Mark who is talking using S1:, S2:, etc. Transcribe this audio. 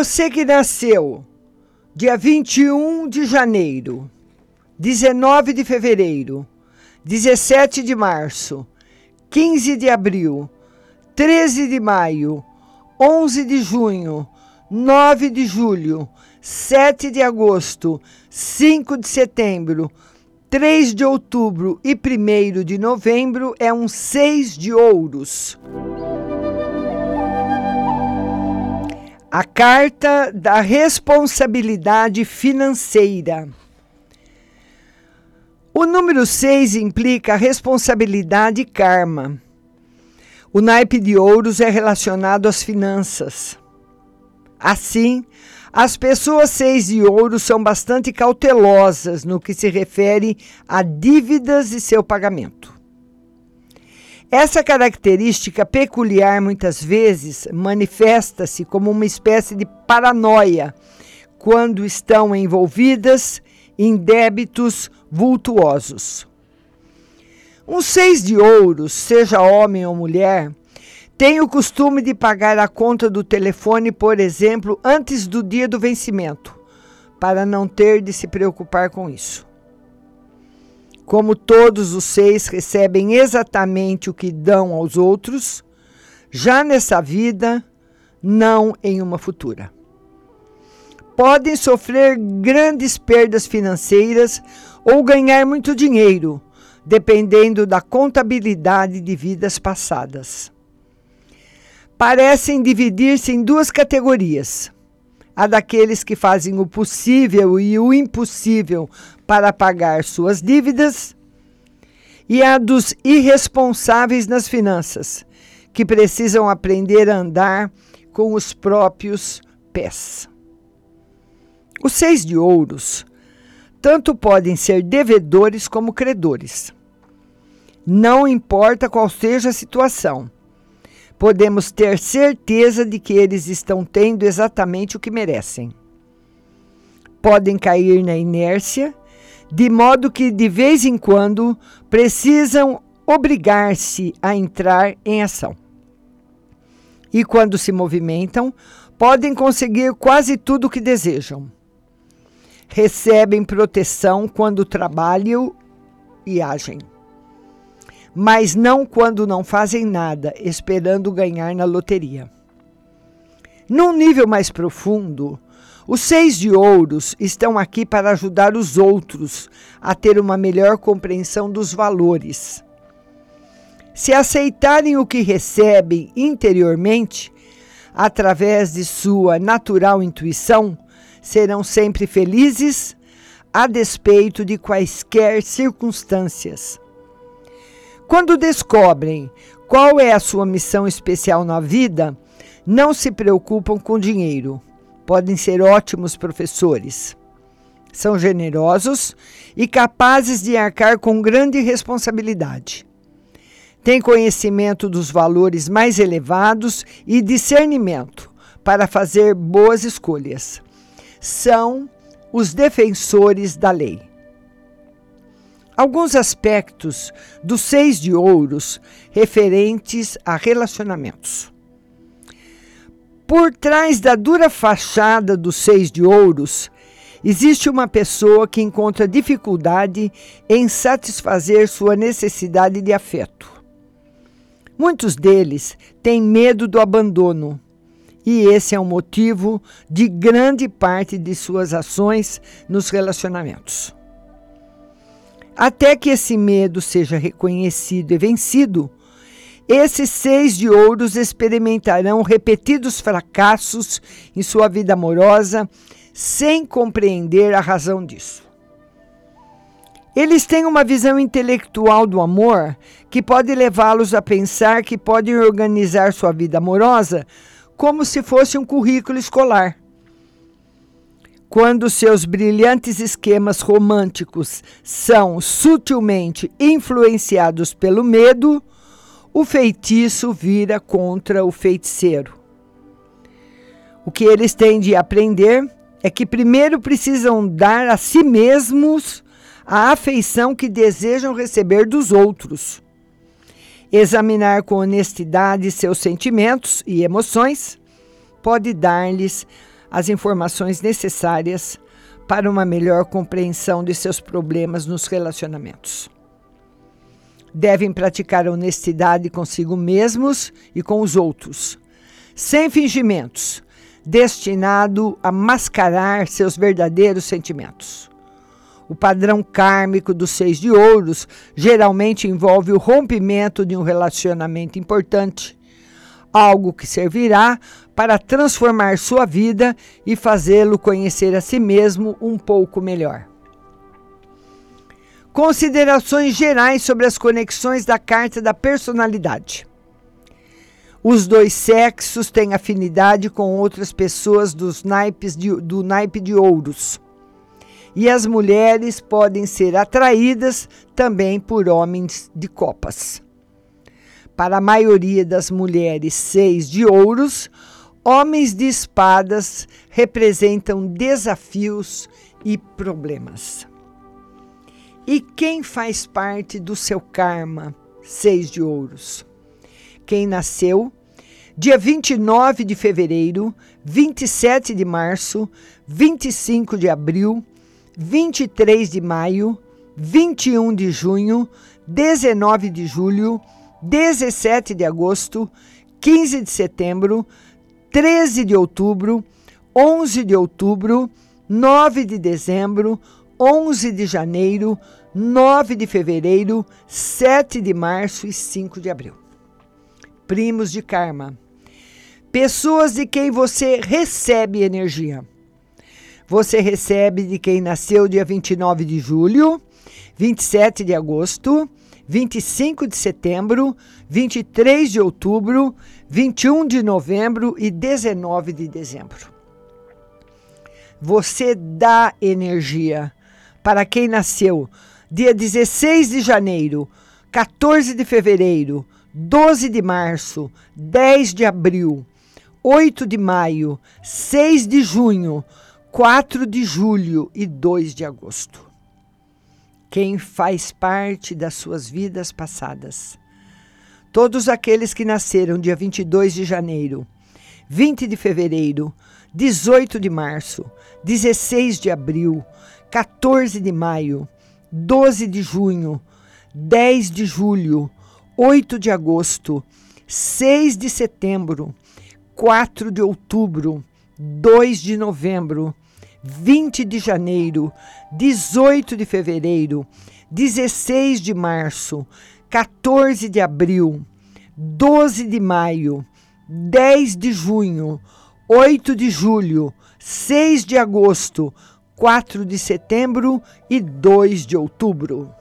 S1: Você que nasceu dia 21 de janeiro, 19 de fevereiro, 17 de março, 15 de abril, 13 de maio, 11 de junho, 9 de julho, 7 de agosto, 5 de setembro, 3 de outubro e 1 de novembro é um 6 de ouros. A carta da responsabilidade financeira. O número 6 implica responsabilidade e karma. O naipe de ouros é relacionado às finanças. Assim, as pessoas seis de ouro são bastante cautelosas no que se refere a dívidas e seu pagamento. Essa característica peculiar muitas vezes manifesta-se como uma espécie de paranoia quando estão envolvidas em débitos vultuosos. Um seis de ouros, seja homem ou mulher, tem o costume de pagar a conta do telefone, por exemplo, antes do dia do vencimento, para não ter de se preocupar com isso. Como todos os seis recebem exatamente o que dão aos outros, já nessa vida, não em uma futura. Podem sofrer grandes perdas financeiras ou ganhar muito dinheiro dependendo da contabilidade de vidas passadas. Parecem dividir-se em duas categorias: a daqueles que fazem o possível e o impossível para pagar suas dívidas, e a dos irresponsáveis nas finanças, que precisam aprender a andar com os próprios pés. Os seis de ouros tanto podem ser devedores como credores. Não importa qual seja a situação, podemos ter certeza de que eles estão tendo exatamente o que merecem. Podem cair na inércia, de modo que de vez em quando precisam obrigar-se a entrar em ação. E quando se movimentam, podem conseguir quase tudo o que desejam recebem proteção quando trabalham e agem, mas não quando não fazem nada, esperando ganhar na loteria. Num nível mais profundo, os seis de ouros estão aqui para ajudar os outros a ter uma melhor compreensão dos valores. Se aceitarem o que recebem interiormente, através de sua natural intuição, serão sempre felizes, a despeito de quaisquer circunstâncias. Quando descobrem qual é a sua missão especial na vida, não se preocupam com dinheiro. Podem ser ótimos professores. São generosos e capazes de arcar com grande responsabilidade. Têm conhecimento dos valores mais elevados e discernimento para fazer boas escolhas são os defensores da lei. Alguns aspectos dos seis de ouros referentes a relacionamentos. Por trás da dura fachada dos seis de ouros, existe uma pessoa que encontra dificuldade em satisfazer sua necessidade de afeto. Muitos deles têm medo do abandono e esse é o motivo de grande parte de suas ações nos relacionamentos. Até que esse medo seja reconhecido e vencido, esses seis de ouros experimentarão repetidos fracassos em sua vida amorosa sem compreender a razão disso. Eles têm uma visão intelectual do amor que pode levá-los a pensar que podem organizar sua vida amorosa como se fosse um currículo escolar. Quando seus brilhantes esquemas românticos são sutilmente influenciados pelo medo, o feitiço vira contra o feiticeiro. O que eles têm de aprender é que primeiro precisam dar a si mesmos a afeição que desejam receber dos outros examinar com honestidade seus sentimentos e emoções, pode dar-lhes as informações necessárias para uma melhor compreensão de seus problemas nos relacionamentos. Devem praticar honestidade consigo mesmos e com os outros, sem fingimentos, destinado a mascarar seus verdadeiros sentimentos. O padrão kármico dos seis de ouros geralmente envolve o rompimento de um relacionamento importante, algo que servirá para transformar sua vida e fazê-lo conhecer a si mesmo um pouco melhor. Considerações gerais sobre as conexões da carta da personalidade. Os dois sexos têm afinidade com outras pessoas dos naipes de, do naipe de ouros. E as mulheres podem ser atraídas também por homens de copas. Para a maioria das mulheres seis de ouros, homens de espadas representam desafios e problemas. E quem faz parte do seu karma, seis de ouros? Quem nasceu dia 29 de fevereiro, 27 de março, 25 de abril, 23 de maio, 21 de junho, 19 de julho, 17 de agosto, 15 de setembro, 13 de outubro, 11 de outubro, 9 de dezembro, 11 de janeiro, 9 de fevereiro, 7 de março e 5 de abril. Primos de karma. Pessoas de quem você recebe energia. Você recebe de quem nasceu dia 29 de julho, 27 de agosto, 25 de setembro, 23 de outubro, 21 de novembro e 19 de dezembro. Você dá energia para quem nasceu dia 16 de janeiro, 14 de fevereiro, 12 de março, 10 de abril, 8 de maio, 6 de junho, 4 de julho e 2 de agosto quem faz parte das suas vidas passadas. Todos aqueles que nasceram dia 22 de janeiro, 20 de fevereiro, 18 de março, 16 de abril, 14 de maio, 12 de junho, 10 de julho, 8 de agosto, 6 de setembro, 4 de outubro, 2 de novembro, 20 de janeiro, 18 de fevereiro, 16 de março, 14 de abril, 12 de maio, 10 de junho, 8 de julho, 6 de agosto, 4 de setembro e 2 de outubro.